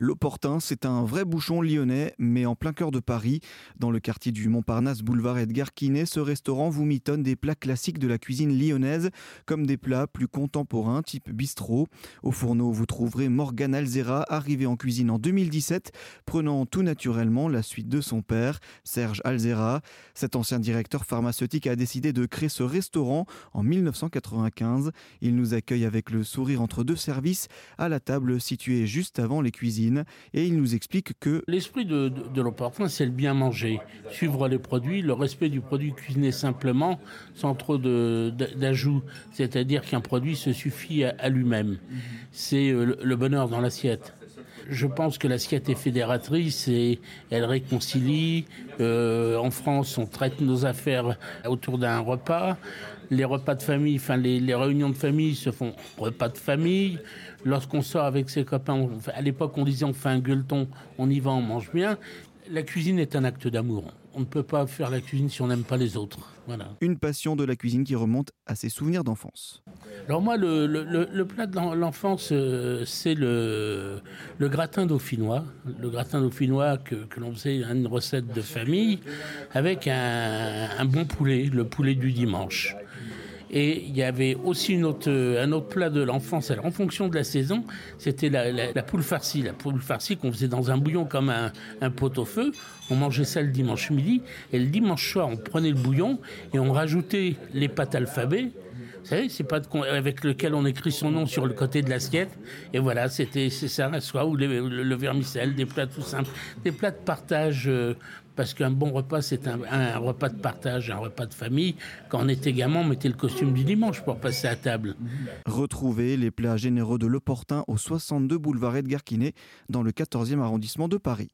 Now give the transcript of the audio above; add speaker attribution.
Speaker 1: L'Opportun, c'est un vrai bouchon lyonnais, mais en plein cœur de Paris. Dans le quartier du Montparnasse, boulevard Edgar Quinet, ce restaurant vous mitonne des plats classiques de la cuisine lyonnaise, comme des plats plus contemporains, type bistrot. Au fourneau, vous trouverez Morgan Alzera, arrivé en cuisine en 2017, prenant tout naturellement la suite de son père, Serge Alzera. Cet ancien directeur pharmaceutique a décidé de créer ce restaurant en 1995. Il nous accueille avec le sourire entre deux services, à la table située juste avant les cuisines et il nous explique que
Speaker 2: l'esprit de, de, c'est le bien manger, suivre les produits, le respect du produit cuisiné simplement, sans trop d'ajouts, c'est-à-dire qu'un produit se suffit à, lui-même. C'est euh, le bonheur dans l'assiette. Je pense que l'assiette est fédératrice et elle réconcilie. Euh, en France, on traite nos affaires autour d'un repas. Les repas de famille, enfin les, réunions de famille se font repas de famille. Lorsqu'on sort avec ses copains, à l'époque on disait on fait un gueuleton, on y va, on mange bien. La cuisine est un acte d'amour. On ne peut pas faire la cuisine si on n'aime pas les autres. Voilà.
Speaker 1: Une passion de la cuisine qui remonte à ses souvenirs d'enfance.
Speaker 2: Alors moi, le, plat de l'enfance, euh, c'est le, gratin dauphinois. Le gratin dauphinois que, l'on faisait une recette de famille avec un, bon poulet, le poulet du dimanche. Et il y avait aussi un autre plat de l'enfance. En fonction de la saison, c'était la, poule farcie. La poule farcie qu'on faisait dans un bouillon comme un, un pot-au-feu. On mangeait ça le dimanche midi. Et le dimanche soir, on prenait le bouillon et on rajoutait les pâtes alphabet. C'est pas avec lequel on écrit son nom sur le côté de l'assiette. Et voilà, c'était c'est ça, soit ou le, le, vermicelle, des plats tout simples, des plats de partage. Euh, parce qu'un bon repas, c'est un, repas de partage, un repas de famille. Quand on était gamin, on mettait le costume du dimanche pour passer à table.
Speaker 1: Retrouvez les plats généreux de l'Opportun au 62 boulevard Edgar Quinet, dans le 14e arrondissement de Paris.